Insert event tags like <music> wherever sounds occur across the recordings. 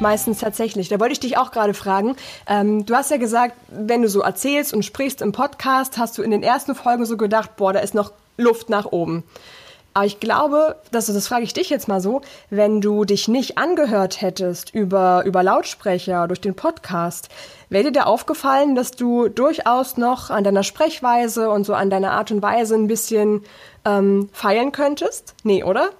Meistens tatsächlich. Da wollte ich dich auch gerade fragen. Ähm, du hast ja gesagt, wenn du so erzählst und sprichst im Podcast, hast du in den ersten Folgen so gedacht, boah, da ist noch Luft nach oben. Aber ich glaube, dass das frage ich dich jetzt mal so, wenn du dich nicht angehört hättest über, über Lautsprecher durch den Podcast, wäre dir da aufgefallen, dass du durchaus noch an deiner Sprechweise und so an deiner Art und Weise ein bisschen ähm, feilen könntest? Nee, oder?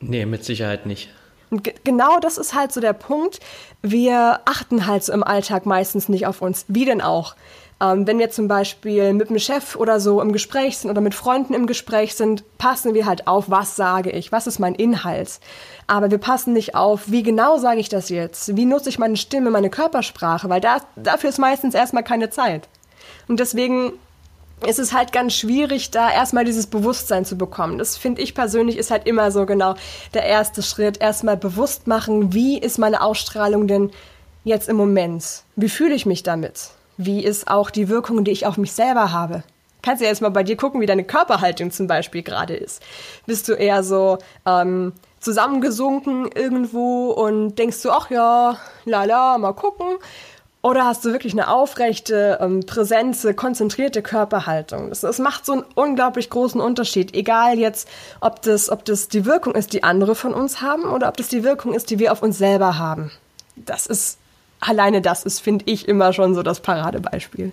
Nee, mit Sicherheit nicht. Und genau das ist halt so der Punkt. Wir achten halt so im Alltag meistens nicht auf uns. Wie denn auch? Ähm, wenn wir zum Beispiel mit einem Chef oder so im Gespräch sind oder mit Freunden im Gespräch sind, passen wir halt auf, was sage ich, was ist mein Inhalt. Aber wir passen nicht auf, wie genau sage ich das jetzt, wie nutze ich meine Stimme, meine Körpersprache, weil da, dafür ist meistens erstmal keine Zeit. Und deswegen ist es halt ganz schwierig, da erstmal dieses Bewusstsein zu bekommen. Das finde ich persönlich ist halt immer so genau der erste Schritt. Erstmal bewusst machen, wie ist meine Ausstrahlung denn jetzt im Moment? Wie fühle ich mich damit? Wie ist auch die Wirkung, die ich auf mich selber habe? Kannst du jetzt mal bei dir gucken, wie deine Körperhaltung zum Beispiel gerade ist. Bist du eher so ähm, zusammengesunken irgendwo und denkst du, ach ja, lala, mal gucken? Oder hast du wirklich eine aufrechte, ähm, präsente, konzentrierte Körperhaltung? Das, das, macht so einen unglaublich großen Unterschied. Egal jetzt, ob das, ob das die Wirkung ist, die andere von uns haben, oder ob das die Wirkung ist, die wir auf uns selber haben. Das ist, alleine das ist, finde ich, immer schon so das Paradebeispiel.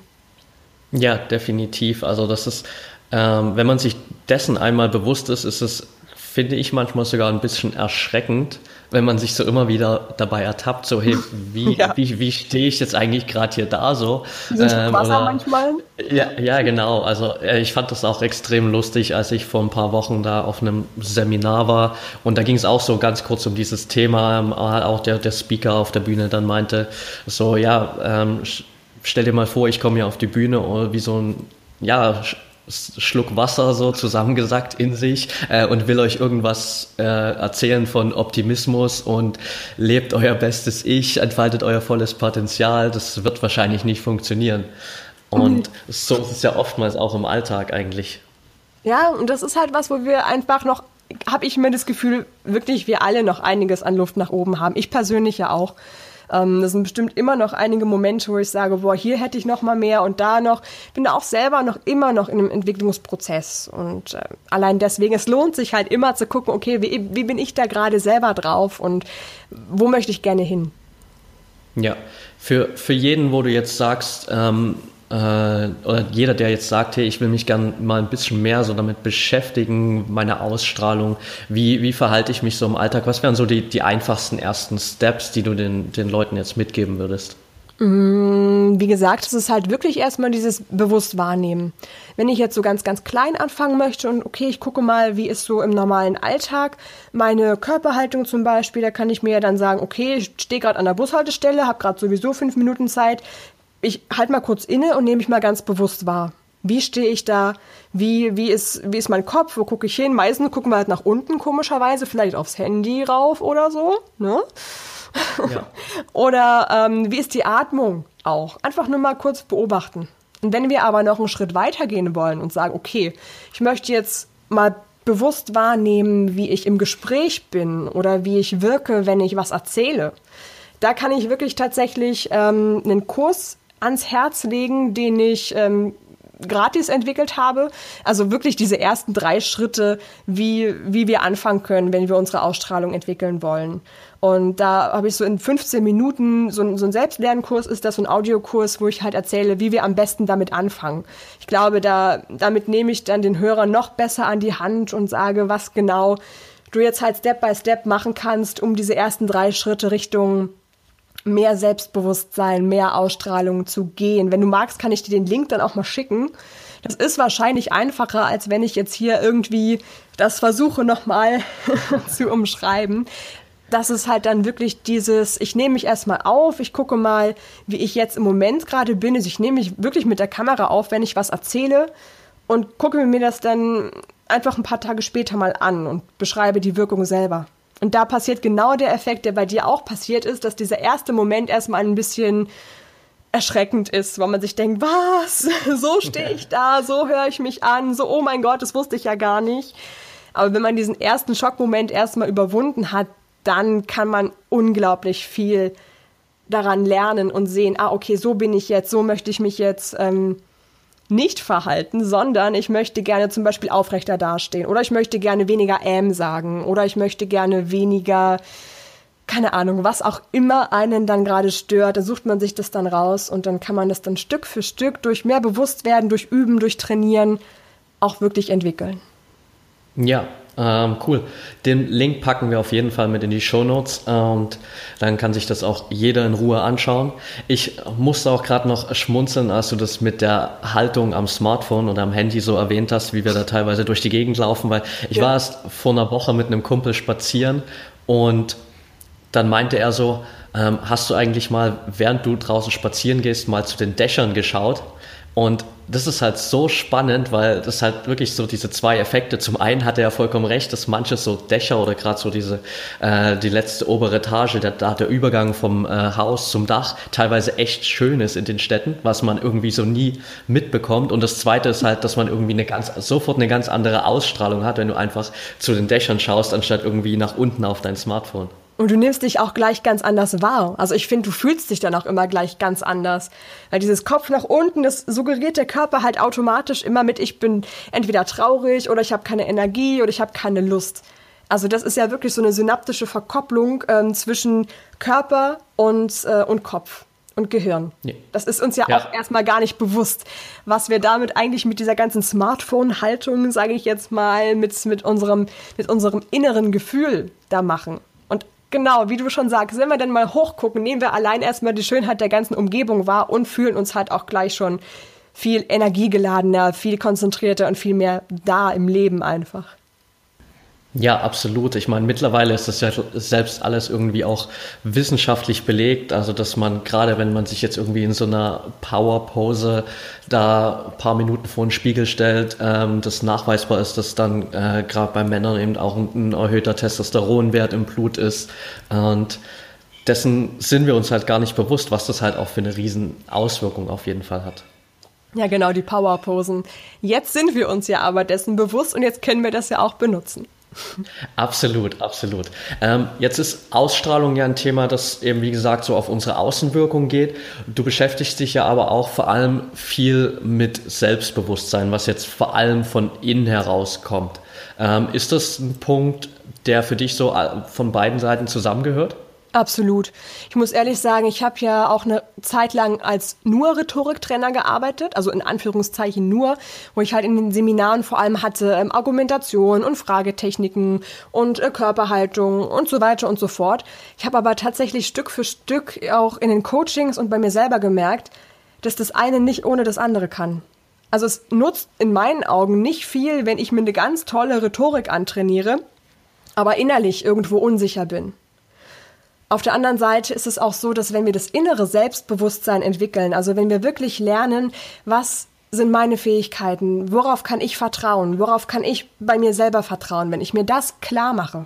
Ja, definitiv. Also das ist, ähm, wenn man sich dessen einmal bewusst ist, ist es finde ich manchmal sogar ein bisschen erschreckend, wenn man sich so immer wieder dabei ertappt, so hey, <laughs> wie, ja. wie, wie stehe ich jetzt eigentlich gerade hier da so? Ähm, Wasser oder, manchmal? Ja, ja, genau. Also äh, ich fand das auch extrem lustig, als ich vor ein paar Wochen da auf einem Seminar war und da ging es auch so ganz kurz um dieses Thema, ähm, auch der, der Speaker auf der Bühne dann meinte, so ja, ähm, stell dir mal vor, ich komme hier auf die Bühne oh, wie so ein ja, Schluck Wasser so zusammengesackt in sich äh, und will euch irgendwas äh, erzählen von Optimismus und lebt euer bestes Ich, entfaltet euer volles Potenzial. Das wird wahrscheinlich nicht funktionieren. Und mhm. so ist es ja oftmals auch im Alltag eigentlich. Ja, und das ist halt was, wo wir einfach noch, habe ich mir das Gefühl, wirklich wir alle noch einiges an Luft nach oben haben. Ich persönlich ja auch. Ähm, das sind bestimmt immer noch einige Momente, wo ich sage, boah, hier hätte ich noch mal mehr und da noch. Bin da auch selber noch immer noch in einem Entwicklungsprozess und äh, allein deswegen, es lohnt sich halt immer zu gucken, okay, wie, wie bin ich da gerade selber drauf und wo möchte ich gerne hin? Ja, für, für jeden, wo du jetzt sagst, ähm, äh, oder jeder, der jetzt sagt, hey, ich will mich gern mal ein bisschen mehr so damit beschäftigen, meine Ausstrahlung, wie, wie verhalte ich mich so im Alltag? Was wären so die, die einfachsten ersten Steps, die du den, den Leuten jetzt mitgeben würdest? Mm, wie gesagt, es ist halt wirklich erstmal dieses bewusst wahrnehmen. Wenn ich jetzt so ganz, ganz klein anfangen möchte und okay, ich gucke mal, wie ist so im normalen Alltag meine Körperhaltung zum Beispiel, da kann ich mir ja dann sagen, okay, ich stehe gerade an der Bushaltestelle, habe gerade sowieso fünf Minuten Zeit, ich halte mal kurz inne und nehme mich mal ganz bewusst wahr. Wie stehe ich da? Wie, wie, ist, wie ist mein Kopf? Wo gucke ich hin? Meistens gucken wir halt nach unten, komischerweise, vielleicht aufs Handy rauf oder so. Ne? Ja. <laughs> oder ähm, wie ist die Atmung auch? Einfach nur mal kurz beobachten. Und wenn wir aber noch einen Schritt weiter gehen wollen und sagen, okay, ich möchte jetzt mal bewusst wahrnehmen, wie ich im Gespräch bin oder wie ich wirke, wenn ich was erzähle, da kann ich wirklich tatsächlich ähm, einen Kurs ans Herz legen, den ich ähm, gratis entwickelt habe. Also wirklich diese ersten drei Schritte, wie, wie wir anfangen können, wenn wir unsere Ausstrahlung entwickeln wollen. Und da habe ich so in 15 Minuten so ein, so ein Selbstlernkurs ist das, so ein Audiokurs, wo ich halt erzähle, wie wir am besten damit anfangen. Ich glaube, da, damit nehme ich dann den Hörer noch besser an die Hand und sage, was genau du jetzt halt Step by Step machen kannst, um diese ersten drei Schritte Richtung mehr Selbstbewusstsein, mehr Ausstrahlung zu gehen. Wenn du magst, kann ich dir den Link dann auch mal schicken. Das ist wahrscheinlich einfacher, als wenn ich jetzt hier irgendwie das versuche nochmal <laughs> zu umschreiben. Das ist halt dann wirklich dieses, ich nehme mich erstmal auf, ich gucke mal, wie ich jetzt im Moment gerade bin. Also ich nehme mich wirklich mit der Kamera auf, wenn ich was erzähle und gucke mir das dann einfach ein paar Tage später mal an und beschreibe die Wirkung selber. Und da passiert genau der Effekt, der bei dir auch passiert ist, dass dieser erste Moment erstmal ein bisschen erschreckend ist, weil man sich denkt, was? <laughs> So stehe ich da, so höre ich mich an, so, oh mein Gott, das wusste ich ja gar nicht. Aber wenn man diesen ersten Schockmoment erstmal überwunden hat, dann kann man unglaublich viel daran lernen und sehen, ah, okay, so bin ich jetzt, so möchte ich mich jetzt ähm, nicht verhalten, sondern ich möchte gerne zum Beispiel aufrechter dastehen oder ich möchte gerne weniger ähm sagen oder ich möchte gerne weniger, keine Ahnung, was auch immer einen dann gerade stört, da sucht man sich das dann raus und dann kann man das dann Stück für Stück durch mehr Bewusstwerden, durch Üben, durch Trainieren auch wirklich entwickeln. Ja, ähm, cool. Den Link packen wir auf jeden Fall mit in die Show Notes und dann kann sich das auch jeder in Ruhe anschauen. Ich musste auch gerade noch schmunzeln, als du das mit der Haltung am Smartphone oder am Handy so erwähnt hast, wie wir da teilweise durch die Gegend laufen, weil ich ja. war erst vor einer Woche mit einem Kumpel spazieren und dann meinte er so, ähm, hast du eigentlich mal, während du draußen spazieren gehst, mal zu den Dächern geschaut? Und das ist halt so spannend, weil das halt wirklich so diese zwei Effekte. Zum einen hat er ja vollkommen recht, dass manche so Dächer oder gerade so diese äh, die letzte obere Etage, der, der Übergang vom äh, Haus zum Dach teilweise echt schön ist in den Städten, was man irgendwie so nie mitbekommt. Und das zweite ist halt, dass man irgendwie eine ganz sofort eine ganz andere Ausstrahlung hat, wenn du einfach zu den Dächern schaust, anstatt irgendwie nach unten auf dein Smartphone. Und du nimmst dich auch gleich ganz anders wahr. Also ich finde, du fühlst dich dann auch immer gleich ganz anders. Weil dieses Kopf nach unten, das suggeriert der Körper halt automatisch immer mit, ich bin entweder traurig oder ich habe keine Energie oder ich habe keine Lust. Also das ist ja wirklich so eine synaptische Verkopplung ähm, zwischen Körper und, äh, und Kopf und Gehirn. Nee. Das ist uns ja, ja, auch erstmal gar nicht bewusst, was wir damit eigentlich mit dieser ganzen Smartphone-Haltung, sage ich jetzt mal, mit, mit, unserem, mit unserem inneren Gefühl da machen. Genau, wie du schon sagst, wenn wir dann mal hochgucken, nehmen wir allein erstmal die Schönheit der ganzen Umgebung wahr und fühlen uns halt auch gleich schon viel energiegeladener, viel konzentrierter und viel mehr da im Leben einfach. Ja, absolut. Ich meine, mittlerweile ist das ja selbst alles irgendwie auch wissenschaftlich belegt. Also, dass man gerade, wenn man sich jetzt irgendwie in so einer Power-Pose da ein paar Minuten vor den Spiegel stellt, ähm, das nachweisbar ist, dass dann äh, gerade bei Männern eben auch ein, ein erhöhter Testosteronwert im Blut ist. Und dessen sind wir uns halt gar nicht bewusst, was das halt auch für eine riesen Auswirkung auf jeden Fall hat. Ja, genau, die Power-Posen. Jetzt sind wir uns ja aber dessen bewusst und jetzt können wir das ja auch benutzen. <laughs> Absolut, absolut. Ähm, jetzt ist Ausstrahlung ja ein Thema, das eben, wie gesagt, so auf unsere Außenwirkung geht. Du beschäftigst dich ja aber auch vor allem viel mit Selbstbewusstsein, was jetzt vor allem von innen heraus kommt. Ähm, ist das ein Punkt, der für dich so äh, von beiden Seiten zusammengehört? Absolut. Ich muss ehrlich sagen, ich habe ja auch eine Zeit lang als nur Rhetoriktrainer gearbeitet, also in Anführungszeichen nur, wo ich halt in den Seminaren vor allem hatte ähm, Argumentation und Fragetechniken und äh, Körperhaltung und so weiter und so fort. Ich habe aber tatsächlich Stück für Stück auch in den Coachings und bei mir selber gemerkt, dass das eine nicht ohne das andere kann. Also es nutzt in meinen Augen nicht viel, wenn ich mir eine ganz tolle Rhetorik antrainiere, aber innerlich irgendwo unsicher bin. Auf der anderen Seite ist es auch so, dass wenn wir das innere Selbstbewusstsein entwickeln, also wenn wir wirklich lernen, was sind meine Fähigkeiten, worauf kann ich vertrauen, worauf kann ich bei mir selber vertrauen, wenn ich mir das klar mache,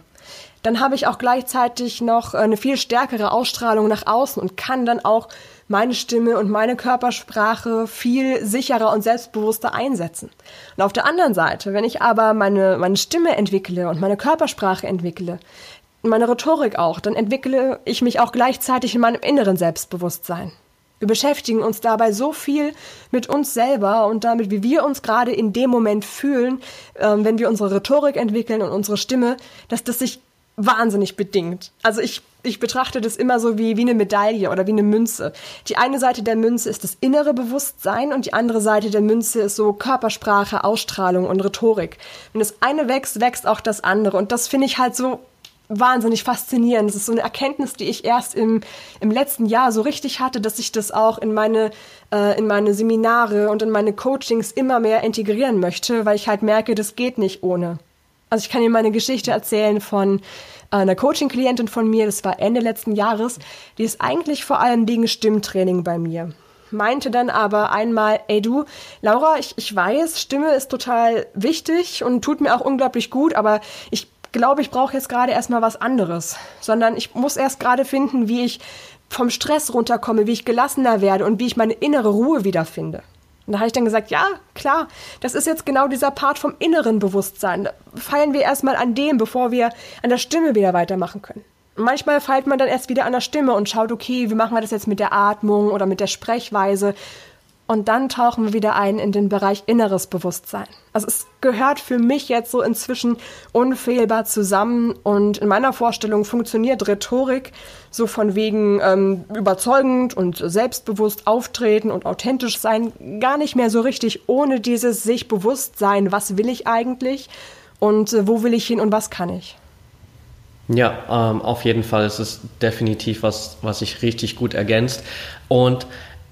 dann habe ich auch gleichzeitig noch eine viel stärkere Ausstrahlung nach außen und kann dann auch meine Stimme und meine Körpersprache viel sicherer und selbstbewusster einsetzen. Und auf der anderen Seite, wenn ich aber meine, meine Stimme entwickle und meine Körpersprache entwickle, meine Rhetorik auch, dann entwickle ich mich auch gleichzeitig in meinem inneren Selbstbewusstsein. Wir beschäftigen uns dabei so viel mit uns selber und damit, wie wir uns gerade in dem Moment fühlen, ähm, wenn wir unsere Rhetorik entwickeln und unsere Stimme, dass das sich wahnsinnig bedingt. Also ich, ich betrachte das immer so wie, wie eine Medaille oder wie eine Münze. Die eine Seite der Münze ist das innere Bewusstsein und die andere Seite der Münze ist so Körpersprache, Ausstrahlung und Rhetorik. Wenn das eine wächst, wächst auch das andere. Und das finde ich halt so wahnsinnig faszinierend. Das ist so eine Erkenntnis, die ich erst im, im letzten Jahr so richtig hatte, dass ich das auch in meine, äh, in meine Seminare und in meine Coachings immer mehr integrieren möchte, weil ich halt merke, das geht nicht ohne. Also ich kann dir meine Geschichte erzählen von äh, einer Coaching-Klientin von mir, das war Ende letzten Jahres, die ist eigentlich vor allem wegen Stimmtraining bei mir meinte dann aber einmal, ey du, Laura, ich, ich weiß, Stimme ist total wichtig und tut mir auch unglaublich gut, aber ich glaube, ich brauche jetzt gerade erstmal was anderes, sondern ich muss erst gerade finden, wie ich vom Stress runterkomme, wie ich gelassener werde und wie ich meine innere Ruhe wiederfinde. Und da habe ich dann gesagt, ja, klar, das ist jetzt genau dieser Part vom inneren Bewusstsein. Da feiern wir erstmal an dem, bevor wir an der Stimme wieder weitermachen können. Und manchmal feilt man dann erst wieder an der Stimme und schaut, okay, wie machen wir das jetzt mit der Atmung oder mit der Sprechweise und dann tauchen wir wieder ein in den Bereich inneres Bewusstsein. Also es gehört für mich jetzt so inzwischen unfehlbar zusammen. Und in meiner Vorstellung funktioniert Rhetorik so von wegen ähm, überzeugend und selbstbewusst auftreten und authentisch sein gar nicht mehr so richtig ohne dieses sich bewusst sein, was will ich eigentlich und äh, wo will ich hin und was kann ich. Ja, ähm, auf jeden Fall ist es definitiv was, was sich richtig gut ergänzt. Und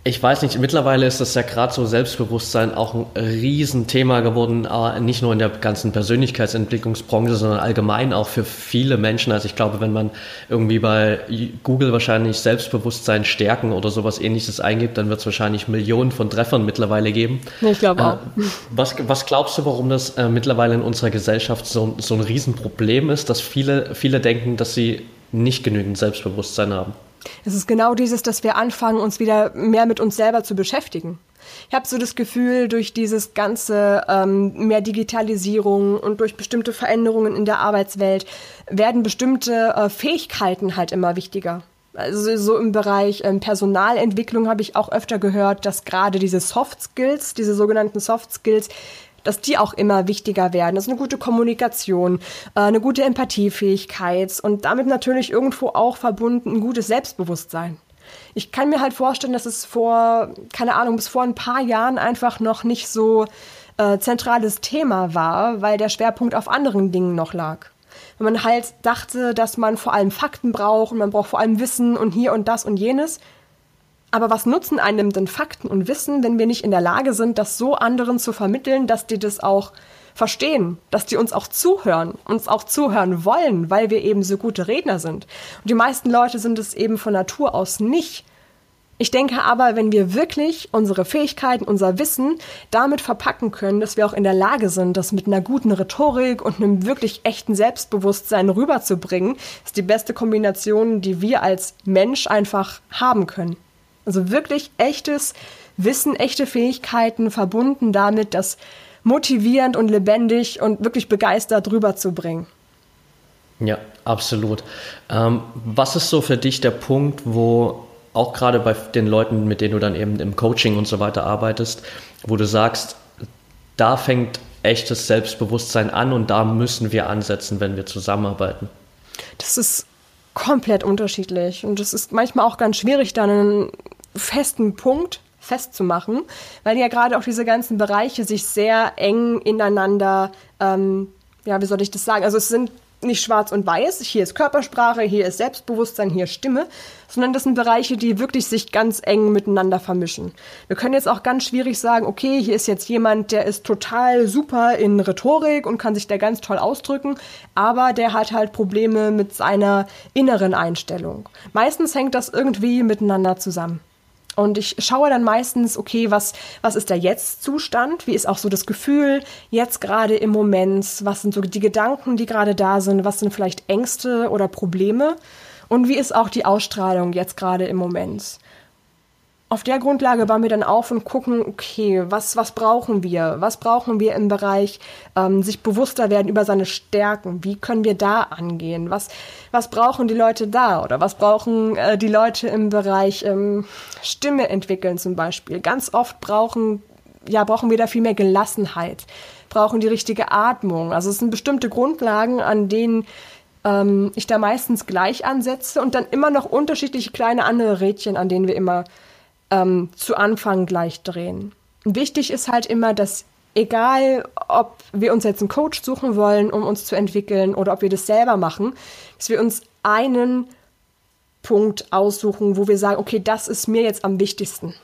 ich weiß nicht, mittlerweile ist das ja gerade so Selbstbewusstsein auch ein Riesenthema geworden, äh, nicht nur in der ganzen Persönlichkeitsentwicklungsbranche, sondern allgemein auch für viele Menschen. Also ich glaube, wenn man irgendwie bei Google wahrscheinlich Selbstbewusstsein stärken oder sowas ähnliches eingibt, dann wird es wahrscheinlich Millionen von Treffern mittlerweile geben. Ich glaube auch. Äh, was, was glaubst du, warum das äh, mittlerweile in unserer Gesellschaft so, so ein Riesenproblem ist, dass viele, viele denken, dass sie nicht genügend Selbstbewusstsein haben? Es ist genau dieses, dass wir anfangen, uns wieder mehr mit uns selber zu beschäftigen. Ich habe so das Gefühl, durch dieses ganze ähm, mehr Digitalisierung und durch bestimmte Veränderungen in der Arbeitswelt werden bestimmte äh, Fähigkeiten halt immer wichtiger. Also so im Bereich ähm, Personalentwicklung habe ich auch öfter gehört, dass gerade diese Soft Skills, diese sogenannten Soft Skills, dass die auch immer wichtiger werden. Das ist eine gute Kommunikation, äh, eine gute Empathiefähigkeit und damit natürlich irgendwo auch verbunden ein gutes Selbstbewusstsein. Ich kann mir halt vorstellen, dass es vor, keine Ahnung, bis vor ein paar Jahren einfach noch nicht so äh, zentrales Thema war, weil der Schwerpunkt auf anderen Dingen noch lag. Wenn man halt dachte, dass man vor allem Fakten braucht und man braucht vor allem Wissen und hier und das und jenes, aber was nutzen einem denn Fakten und Wissen, wenn wir nicht in der Lage sind, das so anderen zu vermitteln, dass die das auch verstehen, dass die uns auch zuhören, uns auch zuhören wollen, weil wir eben so gute Redner sind. Und die meisten Leute sind es eben von Natur aus nicht. Ich denke aber, wenn wir wirklich unsere Fähigkeiten, unser Wissen damit verpacken können, dass wir auch in der Lage sind, das mit einer guten Rhetorik und einem wirklich echten Selbstbewusstsein rüberzubringen, ist die beste Kombination, die wir als Mensch einfach haben können. Also wirklich echtes Wissen, echte Fähigkeiten verbunden damit, das motivierend und lebendig und wirklich begeistert rüberzubringen. Ja, absolut. Ähm, was ist so für dich der Punkt, wo auch gerade bei den Leuten, mit denen du dann eben im Coaching und so weiter arbeitest, wo du sagst, da fängt echtes Selbstbewusstsein an und da müssen wir ansetzen, wenn wir zusammenarbeiten? Das ist komplett unterschiedlich und es ist manchmal auch ganz schwierig, dann einen festen Punkt festzumachen, weil ja gerade auch diese ganzen Bereiche sich sehr eng ineinander, ähm, ja, wie soll ich das sagen? Also es sind nicht schwarz und weiß, hier ist Körpersprache, hier ist Selbstbewusstsein, hier Stimme, sondern das sind Bereiche, die wirklich sich ganz eng miteinander vermischen. Wir können jetzt auch ganz schwierig sagen, okay, hier ist jetzt jemand, der ist total super in Rhetorik und kann sich da ganz toll ausdrücken, aber der hat halt Probleme mit seiner inneren Einstellung. Meistens hängt das irgendwie miteinander zusammen. Und ich schaue dann meistens, okay, was, was ist der Jetzt-Zustand? Wie ist auch so das Gefühl jetzt gerade im Moment? Was sind so die Gedanken, die gerade da sind? Was sind vielleicht Ängste oder Probleme? Und wie ist auch die Ausstrahlung jetzt gerade im Moment? Auf der Grundlage bauen wir dann auf und gucken, okay, was, was brauchen wir? Was brauchen wir im Bereich ähm, sich bewusster werden über seine Stärken? Wie können wir da angehen? Was, was brauchen die Leute da? Oder was brauchen äh, die Leute im Bereich ähm, Stimme entwickeln zum Beispiel? Ganz oft brauchen, ja, brauchen wir da viel mehr Gelassenheit, brauchen die richtige Atmung. Also es sind bestimmte Grundlagen, an denen ähm, ich da meistens gleich ansetze und dann immer noch unterschiedliche kleine andere Rädchen, an denen wir immer ähm, zu Anfang gleich drehen. Wichtig ist halt immer, dass egal, ob wir uns jetzt einen Coach suchen wollen, um uns zu entwickeln oder ob wir das selber machen, dass wir uns einen Punkt aussuchen, wo wir sagen, okay, das ist mir jetzt am wichtigsten.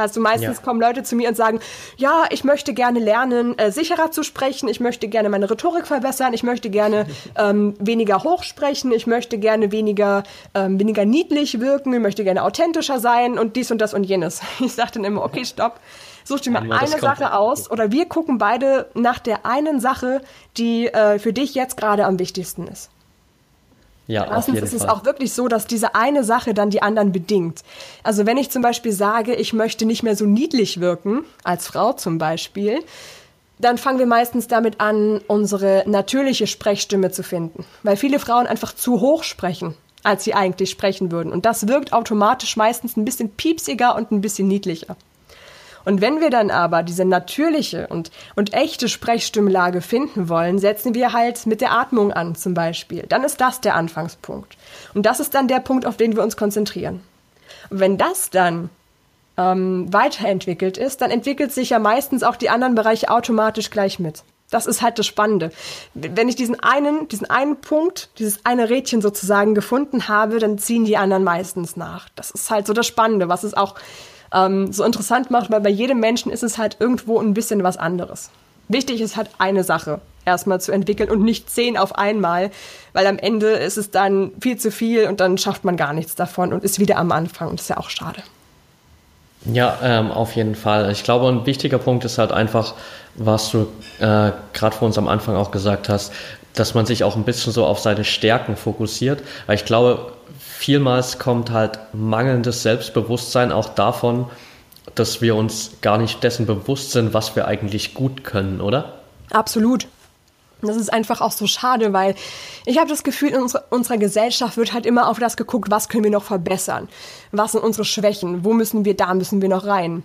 Also meistens ja. kommen Leute zu mir und sagen, ja, ich möchte gerne lernen, äh, sicherer zu sprechen, ich möchte gerne meine Rhetorik verbessern, ich möchte gerne <laughs> ähm, weniger hoch sprechen, ich möchte gerne weniger, ähm, weniger niedlich wirken, ich möchte gerne authentischer sein und dies und das und jenes. <laughs> Ich sage dann immer, okay, stopp. Such dir mal ja, eine Sache aus oder wir gucken beide nach der einen Sache, die äh, für dich jetzt gerade am wichtigsten ist. Ja, Erstens ist es Fall. auch wirklich so, dass diese eine Sache dann die anderen bedingt. Also wenn ich zum Beispiel sage, ich möchte nicht mehr so niedlich wirken, als Frau zum Beispiel, dann fangen wir meistens damit an, unsere natürliche Sprechstimme zu finden. Weil viele Frauen einfach zu hoch sprechen, als sie eigentlich sprechen würden. Und das wirkt automatisch meistens ein bisschen piepsiger und ein bisschen niedlicher. Und wenn wir dann aber diese natürliche und, und echte Sprechstimmlage finden wollen, setzen wir halt mit der Atmung an zum Beispiel. Dann ist das der Anfangspunkt. Und das ist dann der Punkt, auf den wir uns konzentrieren. Und wenn das dann ähm, weiterentwickelt ist, dann entwickelt sich ja meistens auch die anderen Bereiche automatisch gleich mit. Das ist halt das Spannende. Wenn ich diesen einen, diesen einen Punkt, dieses eine Rädchen sozusagen gefunden habe, dann ziehen die anderen meistens nach. Das ist halt so das Spannende, was es auch ähm, so interessant macht, weil bei jedem Menschen ist es halt irgendwo ein bisschen was anderes. Wichtig ist halt eine Sache erstmal zu entwickeln und nicht zehn auf einmal, weil am Ende ist es dann viel zu viel und dann schafft man gar nichts davon und ist wieder am Anfang und ist ja auch schade. Ja, ähm, auf jeden Fall. Ich glaube, ein wichtiger Punkt ist halt einfach, was du äh, gerade vor uns am Anfang auch gesagt hast, dass man sich auch ein bisschen so auf seine Stärken fokussiert. Weil ich glaube, vielmals kommt halt mangelndes Selbstbewusstsein auch davon, dass wir uns gar nicht dessen bewusst sind, was wir eigentlich gut können, oder? Absolut. Das ist einfach auch so schade, weil ich habe das Gefühl, in unserer, unserer Gesellschaft wird halt immer auf das geguckt, was können wir noch verbessern? Was sind unsere Schwächen? Wo müssen wir, da müssen wir noch rein?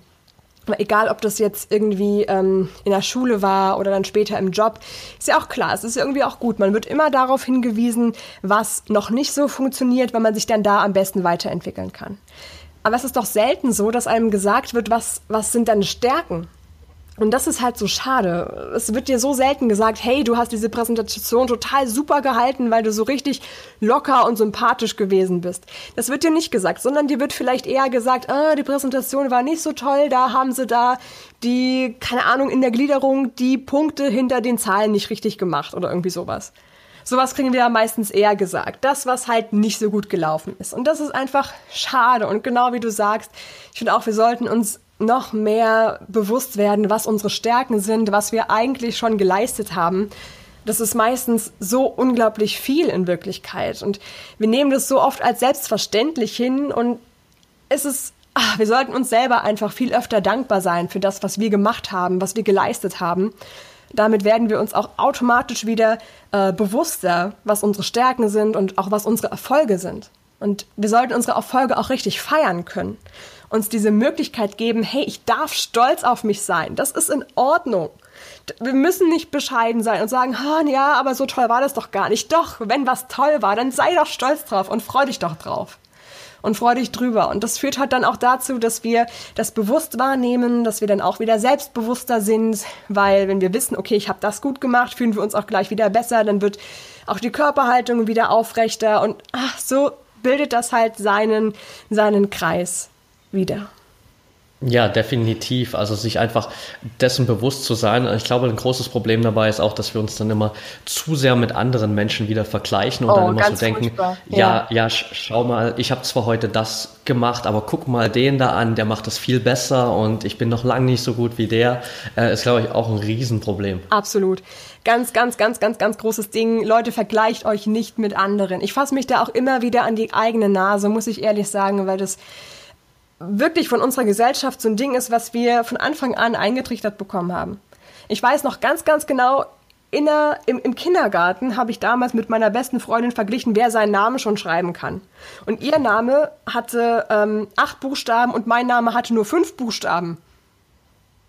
Egal ob das jetzt irgendwie ähm, in der Schule war oder dann später im Job, ist ja auch klar, es ist irgendwie auch gut. Man wird immer darauf hingewiesen, was noch nicht so funktioniert, weil man sich dann da am besten weiterentwickeln kann. Aber es ist doch selten so, dass einem gesagt wird, was, was sind deine Stärken? Und das ist halt so schade. Es wird dir so selten gesagt, hey, du hast diese Präsentation total super gehalten, weil du so richtig locker und sympathisch gewesen bist. Das wird dir nicht gesagt, sondern dir wird vielleicht eher gesagt, ah, die Präsentation war nicht so toll, da haben sie da die, keine Ahnung, in der Gliederung die Punkte hinter den Zahlen nicht richtig gemacht oder irgendwie sowas. Sowas kriegen wir ja meistens eher gesagt. Das, was halt nicht so gut gelaufen ist. Und das ist einfach schade. Und genau wie du sagst, ich finde auch, wir sollten uns noch mehr bewusst werden, was unsere Stärken sind, was wir eigentlich schon geleistet haben. Das ist meistens so unglaublich viel in Wirklichkeit. Und wir nehmen das so oft als selbstverständlich hin und es ist, ach, wir sollten uns selber einfach viel öfter dankbar sein für das, was wir gemacht haben, was wir geleistet haben. Damit werden wir uns auch automatisch wieder äh, bewusster, was unsere Stärken sind und auch was unsere Erfolge sind. Und wir sollten unsere Erfolge auch richtig feiern können uns diese Möglichkeit geben, hey, ich darf stolz auf mich sein. Das ist in Ordnung. Wir müssen nicht bescheiden sein und sagen, ha, ja, aber so toll war das doch gar nicht. Doch, wenn was toll war, dann sei doch stolz drauf und freu dich doch drauf. Und freu dich drüber. Und das führt halt dann auch dazu, dass wir das bewusst wahrnehmen, dass wir dann auch wieder selbstbewusster sind, weil wenn wir wissen, okay, ich habe das gut gemacht, fühlen wir uns auch gleich wieder besser, dann wird auch die Körperhaltung wieder aufrechter und ach, so bildet das halt seinen, seinen Kreis wieder. Ja, definitiv. Also sich einfach dessen bewusst zu sein. Ich glaube, ein großes Problem dabei ist auch, dass wir uns dann immer zu sehr mit anderen Menschen wieder vergleichen und oh, dann immer so denken, ja, ja, ja, schau mal, ich habe zwar heute das gemacht, aber guck mal den da an, der macht das viel besser und ich bin noch lange nicht so gut wie der. Äh, ist, glaube ich, auch ein Riesenproblem. Absolut. Ganz, ganz, ganz, ganz, ganz großes Ding. Leute, vergleicht euch nicht mit anderen. Ich fasse mich da auch immer wieder an die eigene Nase, muss ich ehrlich sagen, weil das wirklich von unserer Gesellschaft so ein Ding ist, was wir von Anfang an eingetrichtert bekommen haben. Ich weiß noch ganz, ganz genau, in der, im, im Kindergarten habe ich damals mit meiner besten Freundin verglichen, wer seinen Namen schon schreiben kann. Und ihr Name hatte ähm, acht Buchstaben und mein Name hatte nur fünf Buchstaben.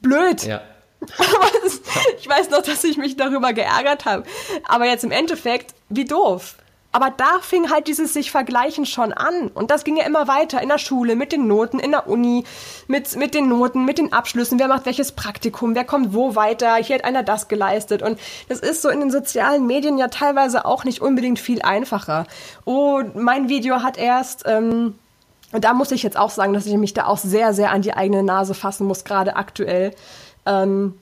Blöd. Ja. <laughs> ich weiß noch, dass ich mich darüber geärgert habe. Aber jetzt im Endeffekt, wie doof. Aber da fing halt dieses sich vergleichen schon an. Und das ging ja immer weiter in der Schule, mit den Noten, in der Uni, mit, mit den Noten, mit den Abschlüssen. Wer macht welches Praktikum? Wer kommt wo weiter? Hier hat einer das geleistet. Und das ist so in den sozialen Medien ja teilweise auch nicht unbedingt viel einfacher. Oh, mein Video hat erst, ähm, und da muss ich jetzt auch sagen, dass ich mich da auch sehr, sehr an die eigene Nase fassen muss, gerade aktuell. Ähm,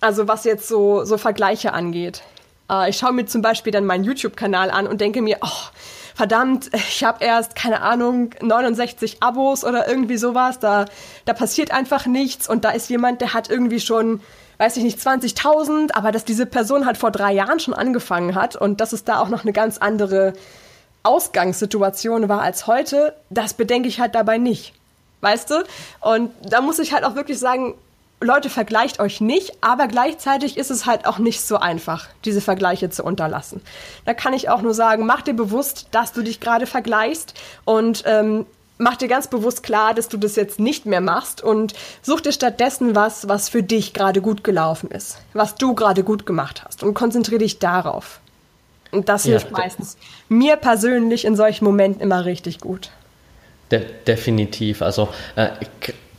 also was jetzt so, so Vergleiche angeht. Äh, ich schaue mir zum Beispiel dann meinen YouTube-Kanal an und denke mir, oh, verdammt, ich habe erst, keine Ahnung, 69 Abos oder irgendwie sowas, da, da passiert einfach nichts und da ist jemand, der hat irgendwie schon, weiß ich nicht, 20.000, aber dass diese Person halt vor drei Jahren schon angefangen hat und dass es da auch noch eine ganz andere Ausgangssituation war als heute, das bedenke ich halt dabei nicht. Weißt du? Und da muss ich halt auch wirklich sagen, Leute, vergleicht euch nicht, aber gleichzeitig ist es halt auch nicht so einfach, diese Vergleiche zu unterlassen. Da kann ich auch nur sagen, mach dir bewusst, dass du dich gerade vergleichst und ähm, mach dir ganz bewusst klar, dass du das jetzt nicht mehr machst und such dir stattdessen was, was für dich gerade gut gelaufen ist, was du gerade gut gemacht hast und konzentriere dich darauf. Und das ja, hilft meistens mir persönlich in solchen Momenten immer richtig gut. De definitiv. Also äh,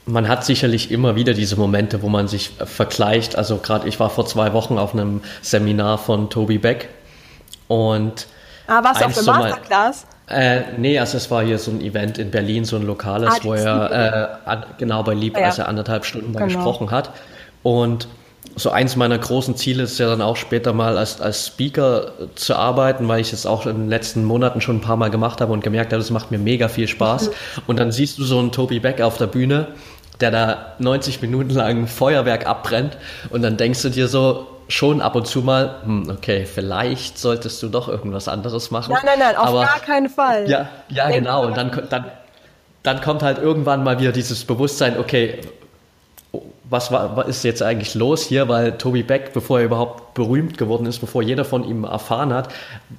man hat sicherlich immer wieder diese Momente, wo man sich vergleicht. Also gerade ich war vor zwei Wochen auf einem Seminar von Toby Beck und Ah, warst du auf der Masterclass? Äh, nee, also es war hier so ein Event in Berlin, so ein lokales, ah, wo er äh, an, genau bei Lieb, ja. als er anderthalb Stunden genau. gesprochen hat. Und so eins meiner großen Ziele ist ja dann auch später mal als, als Speaker zu arbeiten, weil ich es auch in den letzten Monaten schon ein paar Mal gemacht habe und gemerkt habe, das macht mir mega viel Spaß. Mhm. Und dann siehst du so einen Toby Beck auf der Bühne der da 90 Minuten lang Feuerwerk abbrennt und dann denkst du dir so schon ab und zu mal, hm, okay, vielleicht solltest du doch irgendwas anderes machen. Nein, nein, nein, auf Aber, gar keinen Fall. Ja, ja genau. Und dann, dann, dann kommt halt irgendwann mal wieder dieses Bewusstsein, okay, was war, was ist jetzt eigentlich los hier? Weil Toby Beck, bevor er überhaupt berühmt geworden ist, bevor jeder von ihm erfahren hat,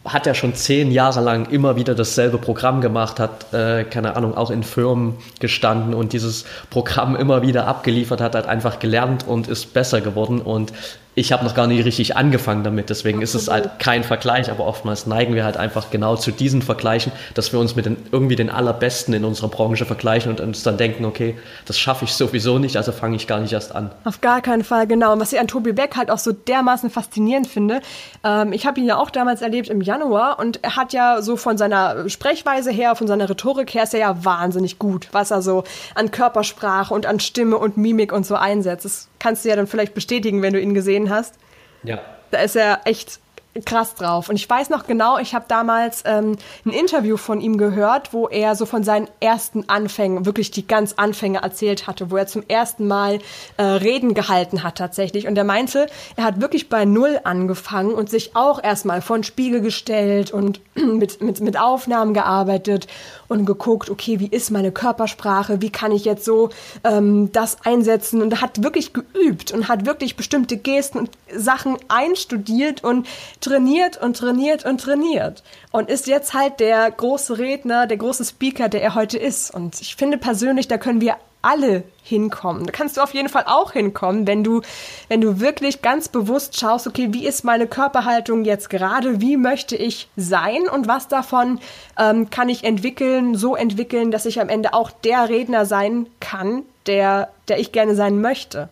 hat er schon zehn Jahre lang immer wieder dasselbe Programm gemacht, hat, äh, keine Ahnung, auch in Firmen gestanden und dieses Programm immer wieder abgeliefert, hat halt einfach gelernt und ist besser geworden. Und ich habe noch gar nicht richtig angefangen damit, deswegen ist es halt kein Vergleich, aber oftmals neigen wir halt einfach genau zu diesen Vergleichen, dass wir uns mit den, irgendwie den Allerbesten in unserer Branche vergleichen und uns dann denken, okay, das schaffe ich sowieso nicht, also fange ich gar nicht erst an. Auf gar keinen Fall, genau. Und was ich an Tobi Beck halt auch so dermaßen faszinierend finde, ähm, ich habe ihn ja auch damals erlebt im Januar und er hat ja so von seiner Sprechweise her, von seiner Rhetorik her, ist er ja wahnsinnig gut, was er so an Körpersprache und an Stimme und Mimik und so einsetzt. Das kannst du ja dann vielleicht bestätigen, wenn du ihn gesehen hast. Ja. Da ist er echt krass drauf. Und ich weiß noch genau, ich habe damals ähm, ein Interview von ihm gehört, wo er so von seinen ersten Anfängen, wirklich die ganz Anfänge erzählt hatte, wo er zum ersten Mal äh, Reden gehalten hat tatsächlich. Und er meinte, er hat wirklich bei Null angefangen und sich auch erstmal vor den Spiegel gestellt und <clears throat> mit, mit, mit Aufnahmen gearbeitet und geguckt, okay, wie ist meine Körpersprache, wie kann ich jetzt so ähm, das einsetzen und hat wirklich geübt und hat wirklich bestimmte Gesten und Sachen einstudiert und trainiert und trainiert und trainiert und ist jetzt halt der große Redner, der große Speaker, der er heute ist. Und ich finde persönlich, da können wir alle hinkommen. Da kannst du auf jeden Fall auch hinkommen, wenn du, wenn du wirklich ganz bewusst schaust, okay, wie ist meine Körperhaltung jetzt gerade, wie möchte ich sein und was davon ähm, kann ich entwickeln, so entwickeln, dass ich am Ende auch der Redner sein kann, der, der ich gerne sein möchte.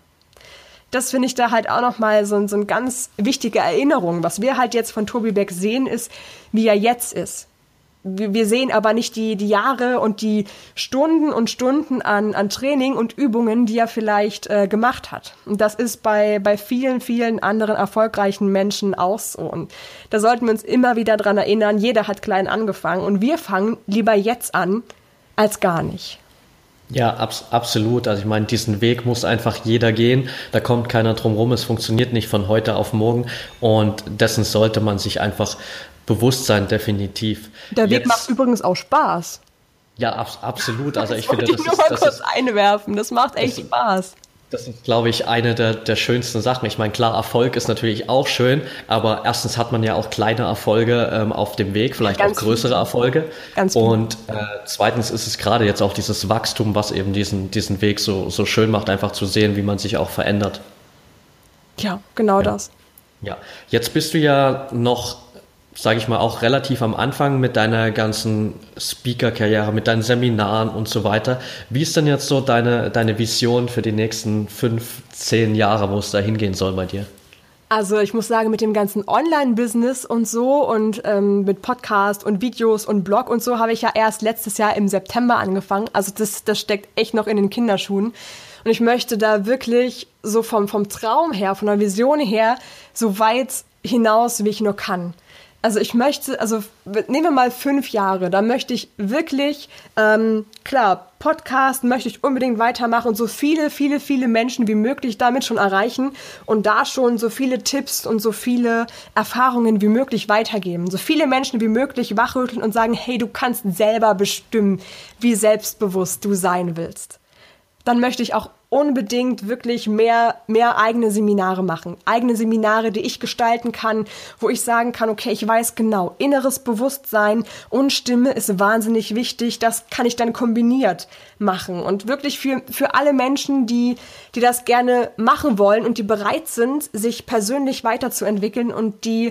Das finde ich da halt auch nochmal so, so eine ganz wichtige Erinnerung. Was wir halt jetzt von Tobi Beck sehen, ist, wie er jetzt ist wir sehen aber nicht die, die Jahre und die Stunden und Stunden an, an Training und Übungen, die er vielleicht äh, gemacht hat. Und das ist bei, bei vielen, vielen anderen erfolgreichen Menschen auch so. Und da sollten wir uns immer wieder dran erinnern, jeder hat klein angefangen und wir fangen lieber jetzt an als gar nicht. Ja, abs absolut. Also ich meine, diesen Weg muss einfach jeder gehen. Da kommt keiner drum rum. Es funktioniert nicht von heute auf morgen. Und dessen sollte man sich einfach Bewusstsein definitiv. Der Weg Jetzt, macht übrigens auch Spaß. Ja, ab, absolut. Also <laughs> ich das finde, das ich nur ist, das kurz ist, einwerfen. Das macht echt das- Spaß. Das ist, glaube ich, eine der, der schönsten Sachen. Ich meine, klar, Erfolg ist natürlich auch schön, aber erstens hat man ja auch kleine Erfolge ähm, auf dem Weg, vielleicht Ganz auch größere Erfolge. Ganz. Und äh, zweitens ist es gerade jetzt auch dieses Wachstum, was eben diesen, diesen Weg so, so schön macht, einfach zu sehen, wie man sich auch verändert. Ja, genau das. Ja, jetzt bist du ja noch, sage ich mal, auch relativ am Anfang mit deiner ganzen Speaker-Karriere, mit deinen Seminaren und so weiter. Wie ist denn jetzt so deine, deine Vision für die nächsten fünf, zehn Jahre, wo es da hingehen soll bei dir? Also ich muss sagen, mit dem ganzen Online-Business und so und ähm, mit Podcast und Videos und Blog und so habe ich ja erst letztes Jahr im September angefangen. Also das, das steckt echt noch in den Kinderschuhen. Und ich möchte da wirklich so vom, vom Traum her, von der Vision her, so weit hinaus, wie ich nur kann. Also ich möchte, also nehmen wir mal fünf Jahre, da möchte ich wirklich, ähm, klar, Podcast möchte ich unbedingt weitermachen und so viele, viele, viele Menschen wie möglich damit schon erreichen und da schon so viele Tipps und so viele Erfahrungen wie möglich weitergeben. So viele Menschen wie möglich wachrütteln und sagen, hey, du kannst selber bestimmen, wie selbstbewusst du sein willst dann möchte ich auch unbedingt wirklich mehr, mehr eigene Seminare machen. Eigene Seminare, die ich gestalten kann, wo ich sagen kann, okay, ich weiß genau, inneres Bewusstsein und Stimme ist wahnsinnig wichtig. Das kann ich dann kombiniert machen. Und wirklich für, für alle Menschen, die, die das gerne machen wollen und die bereit sind, sich persönlich weiterzuentwickeln und die,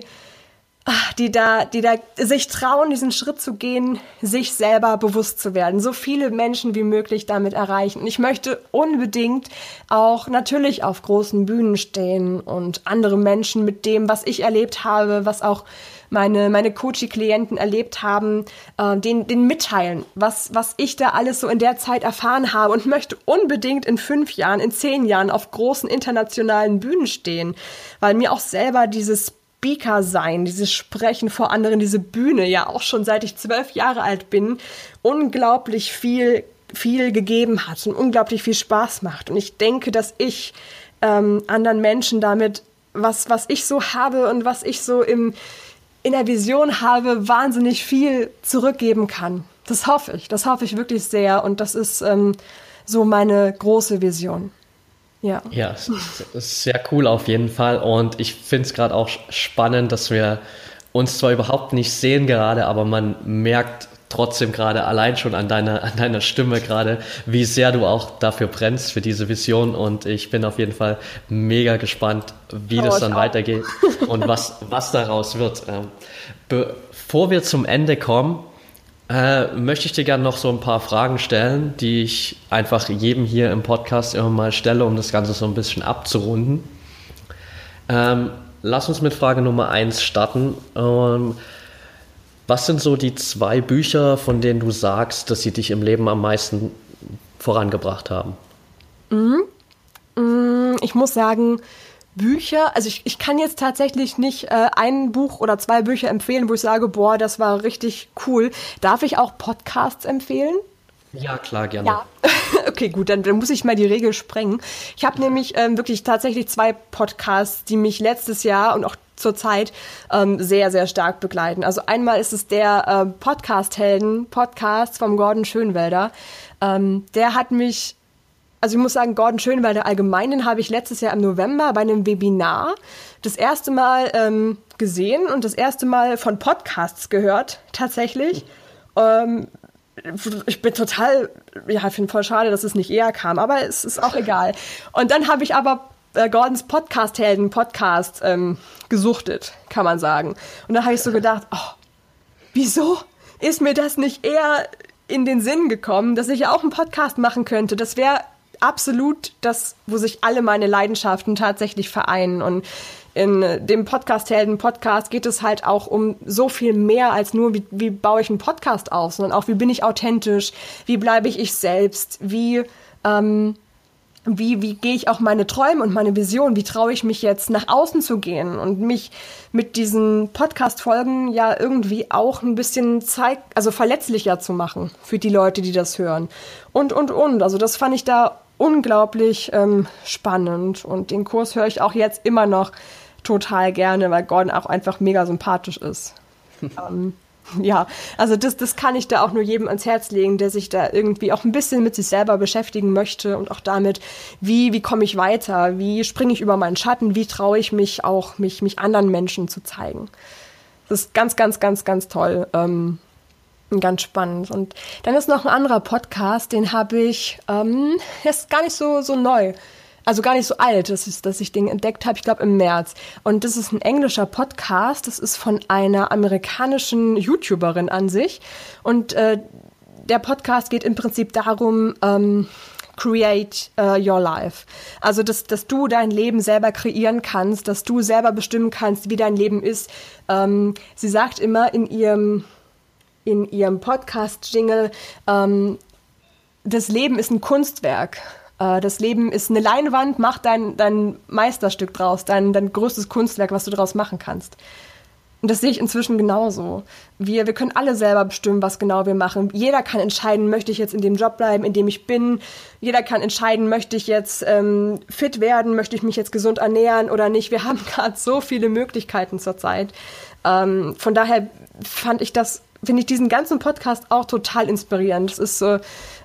die da, die da sich trauen, diesen Schritt zu gehen, sich selber bewusst zu werden. So viele Menschen wie möglich damit erreichen. Ich möchte unbedingt auch natürlich auf großen Bühnen stehen und andere Menschen mit dem, was ich erlebt habe, was auch meine, meine Coaching-Klienten erlebt haben, äh, den, den mitteilen, was, was ich da alles so in der Zeit erfahren habe und möchte unbedingt in fünf Jahren, in zehn Jahren auf großen internationalen Bühnen stehen, weil mir auch selber dieses Speaker sein, dieses Sprechen vor anderen, diese Bühne, ja auch schon seit ich zwölf Jahre alt bin, unglaublich viel, viel gegeben hat und unglaublich viel Spaß macht. Und ich denke, dass ich ähm, anderen Menschen damit, was, was ich so habe und was ich so im, in der Vision habe, wahnsinnig viel zurückgeben kann. Das hoffe ich, das hoffe ich wirklich sehr und das ist ähm, so meine große Vision. Ja. Ja, ist sehr cool auf jeden Fall. Und ich finde es gerade auch spannend, dass wir uns zwar überhaupt nicht sehen gerade, aber man merkt trotzdem gerade allein schon an deiner, an deiner Stimme gerade, wie sehr du auch dafür brennst, für diese Vision. Und ich bin auf jeden Fall mega gespannt, wie Oh, das dann weitergeht und was, was daraus wird. Ähm, Bevor wir zum Ende kommen, äh, möchte ich dir gerne noch so ein paar Fragen stellen, die ich einfach jedem hier im Podcast immer mal stelle, um das Ganze so ein bisschen abzurunden. Ähm, lass uns mit Frage Nummer 1 starten. Ähm, was sind so die zwei Bücher, von denen du sagst, dass sie dich im Leben am meisten vorangebracht haben? Ich muss sagen, Bücher, also ich, ich kann jetzt tatsächlich nicht äh, ein Buch oder zwei Bücher empfehlen, wo ich sage, boah, das war richtig cool. Darf ich auch Podcasts empfehlen? Ja, klar, gerne. Ja. <laughs> Okay, gut, dann, dann muss ich mal die Regel sprengen. Ich habe nämlich ähm, wirklich tatsächlich zwei Podcasts, die mich letztes Jahr und auch zurzeit ähm, sehr, sehr stark begleiten. Also einmal ist es der äh, Podcast-Helden-Podcast vom Gordon Schönwelder. Ähm, der hat mich also ich muss sagen, Gordon Schönwelder allgemeinen habe ich letztes Jahr im November bei einem Webinar das erste Mal ähm, gesehen und das erste Mal von Podcasts gehört, tatsächlich. Ähm, ich bin total, ja, ich finde voll schade, dass es nicht eher kam, aber es ist auch egal. Und dann habe ich aber äh, Gordons Podcast-Helden-Podcast ähm, gesuchtet, kann man sagen. Und da habe ich so gedacht, oh, wieso ist mir das nicht eher in den Sinn gekommen, dass ich ja auch einen Podcast machen könnte? Das wäre absolut das, wo sich alle meine Leidenschaften tatsächlich vereinen. Und in dem Podcast Helden Podcast geht es halt auch um so viel mehr als nur, wie, wie baue ich einen Podcast auf, sondern auch, wie bin ich authentisch, wie bleibe ich ich selbst, wie, ähm, wie, wie gehe ich auch meine Träume und meine Vision, wie traue ich mich jetzt nach außen zu gehen und mich mit diesen Podcast-Folgen ja irgendwie auch ein bisschen zeig, also verletzlicher zu machen für die Leute, die das hören. Und, und, und. Also das fand ich da unglaublich ähm, spannend und den Kurs höre ich auch jetzt immer noch total gerne, weil Gordon auch einfach mega sympathisch ist. <laughs> ähm, Ja, also das, das kann ich da auch nur jedem ans Herz legen, der sich da irgendwie auch ein bisschen mit sich selber beschäftigen möchte und auch damit, wie, wie komme ich weiter, wie springe ich über meinen Schatten, wie traue ich mich auch, mich, mich anderen Menschen zu zeigen. Das ist ganz, ganz, ganz, ganz toll. Ähm, ganz spannend. Und dann ist noch ein anderer Podcast, den habe ich, ähm, ist gar nicht so, so neu also gar nicht so alt, dass ich, dass ich den entdeckt habe, ich glaube im März. Und das ist ein englischer Podcast, das ist von einer amerikanischen YouTuberin an sich. Und äh, der Podcast geht im Prinzip darum, ähm, create uh, your life. Also, dass, dass du dein Leben selber kreieren kannst, dass du selber bestimmen kannst, wie dein Leben ist. Ähm, sie sagt immer in ihrem, in ihrem Podcast-Jingle, ähm, das Leben ist ein Kunstwerk. Äh, das Leben ist eine Leinwand, mach dein, dein Meisterstück draus, dein, dein größtes Kunstwerk, was du daraus machen kannst. Und das sehe ich inzwischen genauso. Wir, wir können alle selber bestimmen, was genau wir machen. Jeder kann entscheiden, möchte ich jetzt in dem Job bleiben, in dem ich bin. Jeder kann entscheiden, möchte ich jetzt ähm, fit werden, möchte ich mich jetzt gesund ernähren oder nicht. Wir <laughs> haben gerade so viele Möglichkeiten zurzeit. Ähm, von daher fand ich das, finde ich diesen ganzen Podcast auch total inspirierend. Das ist so,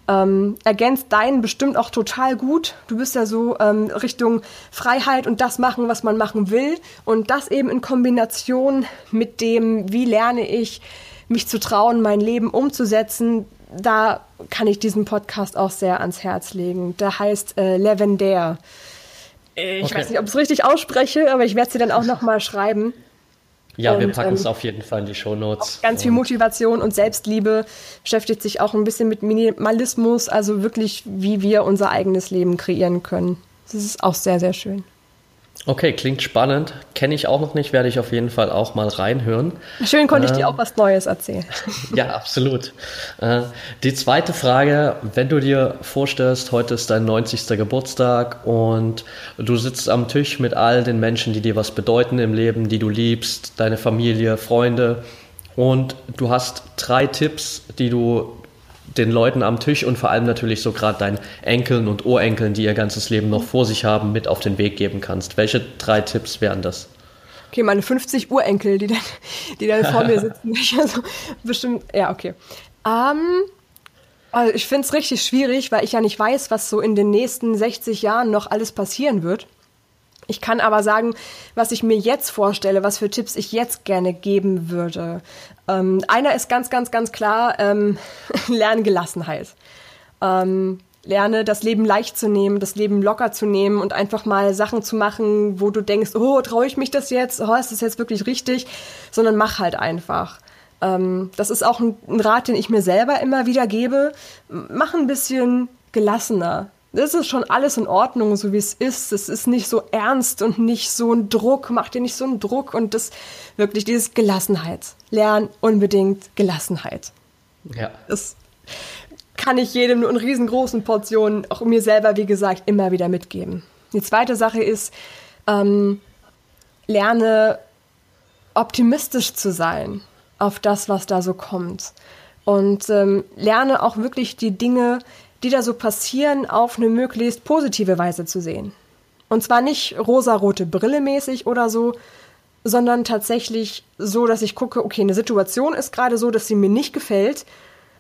ähm, ergänzt deinen bestimmt auch total gut. Du bist ja so ähm, Richtung Freiheit und das machen, was man machen will. Und das eben in Kombination mit dem, wie lerne ich, mich zu trauen, mein Leben umzusetzen. Da kann ich diesen Podcast auch sehr ans Herz legen. Der heißt äh, Lavender. Ich okay. weiß nicht, ob ich es richtig ausspreche, aber ich werde sie dann auch noch mal schreiben. Ja, und, wir packen es ähm, auf jeden Fall in die Shownotes. Ganz viel Motivation und Selbstliebe beschäftigt sich auch ein bisschen mit Minimalismus, also wirklich, wie wir unser eigenes Leben kreieren können. Das ist auch sehr, sehr schön. Okay, klingt spannend. Kenne ich auch noch nicht, werde ich auf jeden Fall auch mal reinhören. Schön, konnte äh, ich dir auch was Neues erzählen. <laughs> ja, absolut. Äh, die zweite Frage, wenn du dir vorstellst, heute ist dein 90. Geburtstag und du sitzt am Tisch mit all den Menschen, die dir was bedeuten im Leben, die du liebst, deine Familie, Freunde und du hast drei Tipps, die du den Leuten am Tisch und vor allem natürlich so gerade deinen Enkeln und Urenkeln, die ihr ganzes Leben noch vor sich haben, mit auf den Weg geben kannst. Welche drei Tipps wären das? Okay, meine 50 Urenkel, die dann, die dann vor mir sitzen. <laughs> Also bestimmt, ja, okay. Ähm, also ich finde es richtig schwierig, weil ich ja nicht weiß, was so in den nächsten 60 Jahren noch alles passieren wird. Ich kann aber sagen, was ich mir jetzt vorstelle, was für Tipps ich jetzt gerne geben würde. Ähm, einer ist ganz, ganz, ganz klar, ähm, <laughs> lerne Gelassenheit. Ähm, lerne das Leben leicht zu nehmen, das Leben locker zu nehmen und einfach mal Sachen zu machen, wo du denkst, oh, traue ich mich das jetzt? Oh, ist das jetzt wirklich richtig? Sondern mach halt einfach. Ähm, das ist auch ein Rat, den ich mir selber immer wieder gebe. Mach ein bisschen gelassener das ist schon alles in Ordnung, so wie es ist. Es ist nicht so ernst und nicht so ein Druck. Mach dir nicht so einen Druck und das wirklich dieses Gelassenheit. Lern unbedingt Gelassenheit. Ja. Das kann ich jedem nur in riesengroßen Portionen, auch mir selber, wie gesagt, immer wieder mitgeben. Die zweite Sache ist, ähm, lerne optimistisch zu sein auf das, was da so kommt. Und ähm, lerne auch wirklich die Dinge, die da so passieren, auf eine möglichst positive Weise zu sehen. Und zwar nicht rosarote Brille mäßig oder so, sondern tatsächlich so, dass ich gucke, okay, eine Situation ist gerade so, dass sie mir nicht gefällt.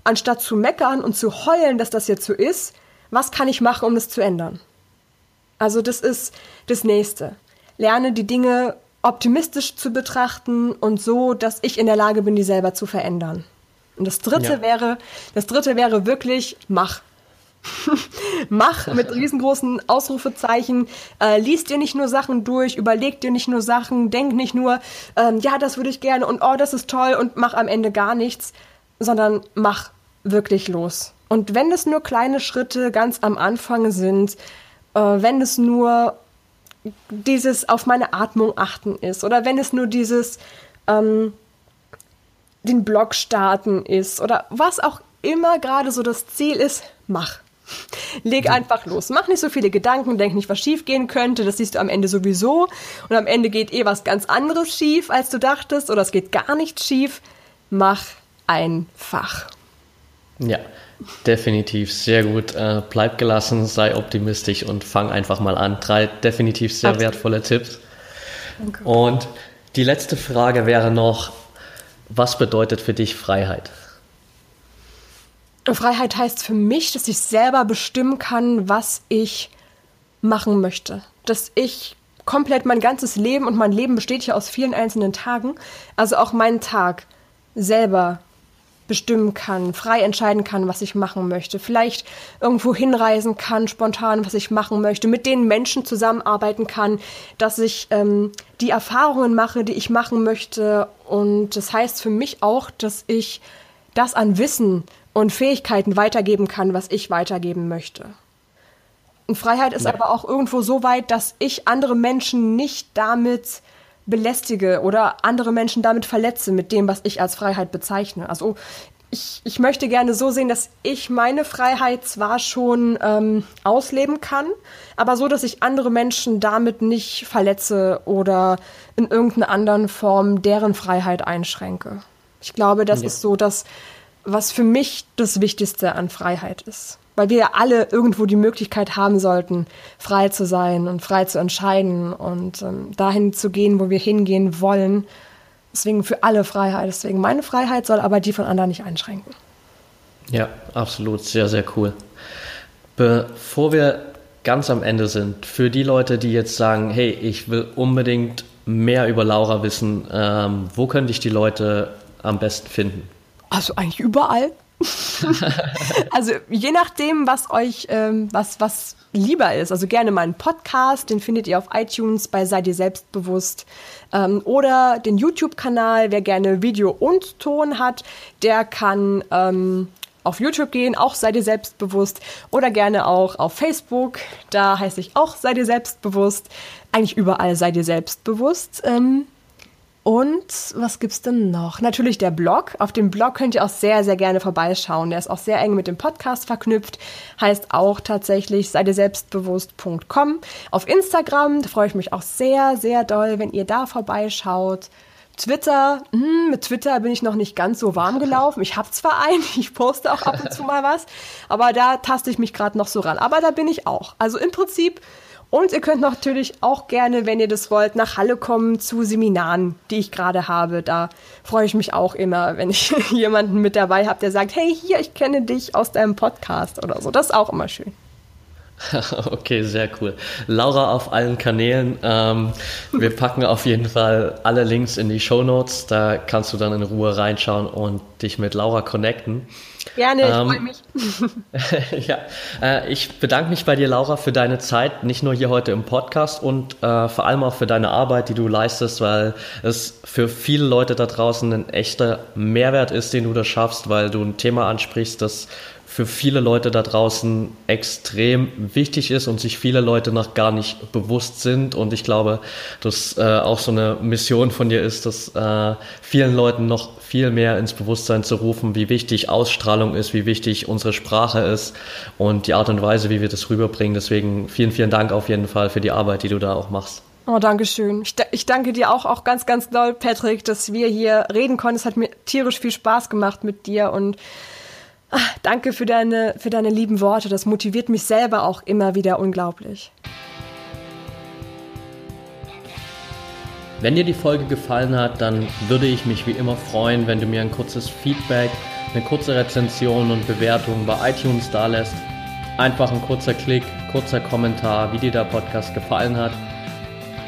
Anstatt zu meckern und zu heulen, dass das jetzt so ist, was kann ich machen, um das zu ändern? Also das ist das Nächste. Lerne die Dinge optimistisch zu betrachten und so, dass ich in der Lage bin, die selber zu verändern. Und das dritte ja. wäre, das dritte wäre wirklich, mach. <laughs> Mach mit riesengroßen Ausrufezeichen. Äh, lies dir nicht nur Sachen durch, überleg dir nicht nur Sachen, denk nicht nur, ähm, ja, das würde ich gerne und oh, das ist toll und mach am Ende gar nichts, sondern mach wirklich los. Und wenn es nur kleine Schritte ganz am Anfang sind, äh, wenn es nur dieses auf meine Atmung achten ist oder wenn es nur dieses ähm, den Blog starten ist oder was auch immer gerade so das Ziel ist, mach. Leg einfach los. Mach nicht so viele Gedanken, denk nicht, was schief gehen könnte. Das siehst du am Ende sowieso. Und am Ende geht eh was ganz anderes schief, als du dachtest. Oder es geht gar nicht schief. Mach einfach. Ja, definitiv. Sehr gut. Äh, bleib gelassen, sei optimistisch und fang einfach mal an. Drei definitiv sehr Absolut. wertvolle Tipps. Danke. Und die letzte Frage wäre noch, was bedeutet für dich Freiheit? Freiheit heißt für mich, dass ich selber bestimmen kann, was ich machen möchte. Dass ich komplett mein ganzes Leben und mein Leben besteht ja aus vielen einzelnen Tagen, also auch meinen Tag selber bestimmen kann, frei entscheiden kann, was ich machen möchte, vielleicht irgendwo hinreisen kann, spontan, was ich machen möchte, mit den Menschen zusammenarbeiten kann, dass ich ähm, die Erfahrungen mache, die ich machen möchte. Und das heißt für mich auch, dass ich das an Wissen und Fähigkeiten weitergeben kann, was ich weitergeben möchte. Und Freiheit ist ja. aber auch irgendwo so weit, dass ich andere Menschen nicht damit belästige oder andere Menschen damit verletze mit dem, was ich als Freiheit bezeichne. Also ich, ich möchte gerne so sehen, dass ich meine Freiheit zwar schon ähm, ausleben kann, aber so, dass ich andere Menschen damit nicht verletze oder in irgendeiner anderen Form deren Freiheit einschränke. Ich glaube, das ja. ist so das, was für mich das Wichtigste an Freiheit ist weil wir ja alle irgendwo die Möglichkeit haben sollten, frei zu sein und frei zu entscheiden und ähm, dahin zu gehen, wo wir hingehen wollen. Deswegen für alle Freiheit. Deswegen meine Freiheit soll aber die von anderen nicht einschränken. Ja, absolut. Sehr, sehr cool. Bevor wir ganz am Ende sind, für die Leute, die jetzt sagen, hey, ich will unbedingt mehr über Laura wissen, ähm, wo könnte ich die Leute am besten finden? Also eigentlich überall. <laughs> also je nachdem, was euch, ähm, was, was lieber ist. Also gerne meinen Podcast, den findet ihr auf iTunes bei Sei dir selbstbewusst. Ähm, oder den YouTube-Kanal, wer gerne Video und Ton hat, der kann ähm, auf YouTube gehen, auch sei dir selbstbewusst. Oder gerne auch auf Facebook, da heiße ich auch sei dir selbstbewusst. Eigentlich überall sei dir selbstbewusst. Ähm, und was gibt's denn noch? Natürlich der Blog. Auf dem Blog könnt ihr auch sehr, sehr gerne vorbeischauen. Der ist auch sehr eng mit dem Podcast verknüpft. Heißt auch tatsächlich seid ihr selbstbewusst.com. Auf Instagram, freue ich mich auch sehr, sehr doll, wenn ihr da vorbeischaut. Twitter, hm, mit Twitter bin ich noch nicht ganz so warm gelaufen. Ich habe zwar einen, <laughs> ich poste auch ab und zu mal was, aber da taste ich mich gerade noch so ran. Aber da bin ich auch. Also im Prinzip und ihr könnt natürlich auch gerne, wenn ihr das wollt, nach Halle kommen zu Seminaren, die ich gerade habe. Da freue ich mich auch immer, wenn ich <laughs> jemanden mit dabei habe, der sagt, hey, hier, ich kenne dich aus deinem Podcast oder so. Das ist auch immer schön. <laughs> Okay, sehr cool. Laura auf allen Kanälen. Ähm, wir packen auf jeden Fall alle Links in die Show Notes. Da kannst du dann in Ruhe reinschauen und dich mit Laura connecten. Gerne, ich ähm, freue mich. <laughs> ja, äh, ich bedanke mich bei dir, Laura, für deine Zeit, nicht nur hier heute im Podcast und äh, vor allem auch für deine Arbeit, die du leistest, weil es für viele Leute da draußen ein echter Mehrwert ist, den du da schaffst, weil du ein Thema ansprichst, das für viele Leute da draußen extrem wichtig ist und sich viele Leute noch gar nicht bewusst sind. Und ich glaube, dass äh, auch so eine Mission von dir ist, dass äh, vielen Leuten noch viel mehr ins Bewusstsein zu rufen, wie wichtig Ausstrahlung ist, wie wichtig unsere Sprache ist und die Art und Weise, wie wir das rüberbringen. Deswegen vielen, vielen Dank auf jeden Fall für die Arbeit, die du da auch machst. Oh, danke schön. Ich, ich, danke dir auch, auch ganz, ganz doll, Patrick, dass wir hier reden konnten. Es hat mir tierisch viel Spaß gemacht mit dir und ach, danke für deine, für deine lieben Worte. Das motiviert mich selber auch immer wieder unglaublich. Wenn dir die Folge gefallen hat, dann würde ich mich wie immer freuen, wenn du mir ein kurzes Feedback, eine kurze Rezension und Bewertung bei iTunes da lässt. Einfach ein kurzer Klick, kurzer Kommentar, wie dir der Podcast gefallen hat.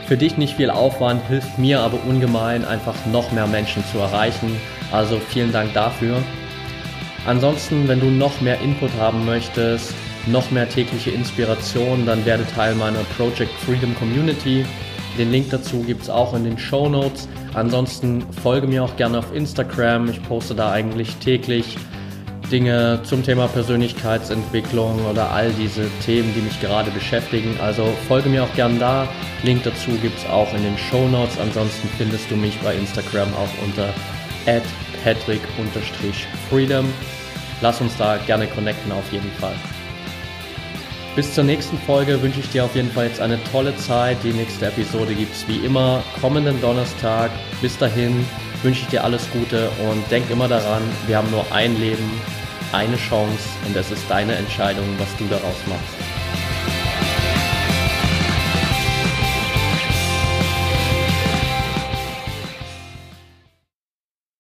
Für dich nicht viel Aufwand, hilft mir aber ungemein, einfach noch mehr Menschen zu erreichen. Also vielen Dank dafür. Ansonsten, wenn du noch mehr Input haben möchtest, noch mehr tägliche Inspiration, dann werde Teil meiner Project Freedom Community. Den Link dazu gibt es auch in den Show Notes. Ansonsten folge mir auch gerne auf Instagram. Ich poste da eigentlich täglich Dinge zum Thema Persönlichkeitsentwicklung oder all diese Themen, die mich gerade beschäftigen. Also folge mir auch gerne da. Link dazu gibt es auch in den Show Notes. Ansonsten findest du mich bei Instagram auch unter patrick-freedom. Lass uns da gerne connecten auf jeden Fall. Bis zur nächsten Folge wünsche ich dir auf jeden Fall jetzt eine tolle Zeit. Die nächste Episode gibt es wie immer kommenden Donnerstag. Bis dahin wünsche ich dir alles Gute und denk immer daran, wir haben nur ein Leben, eine Chance und es ist deine Entscheidung, was du daraus machst.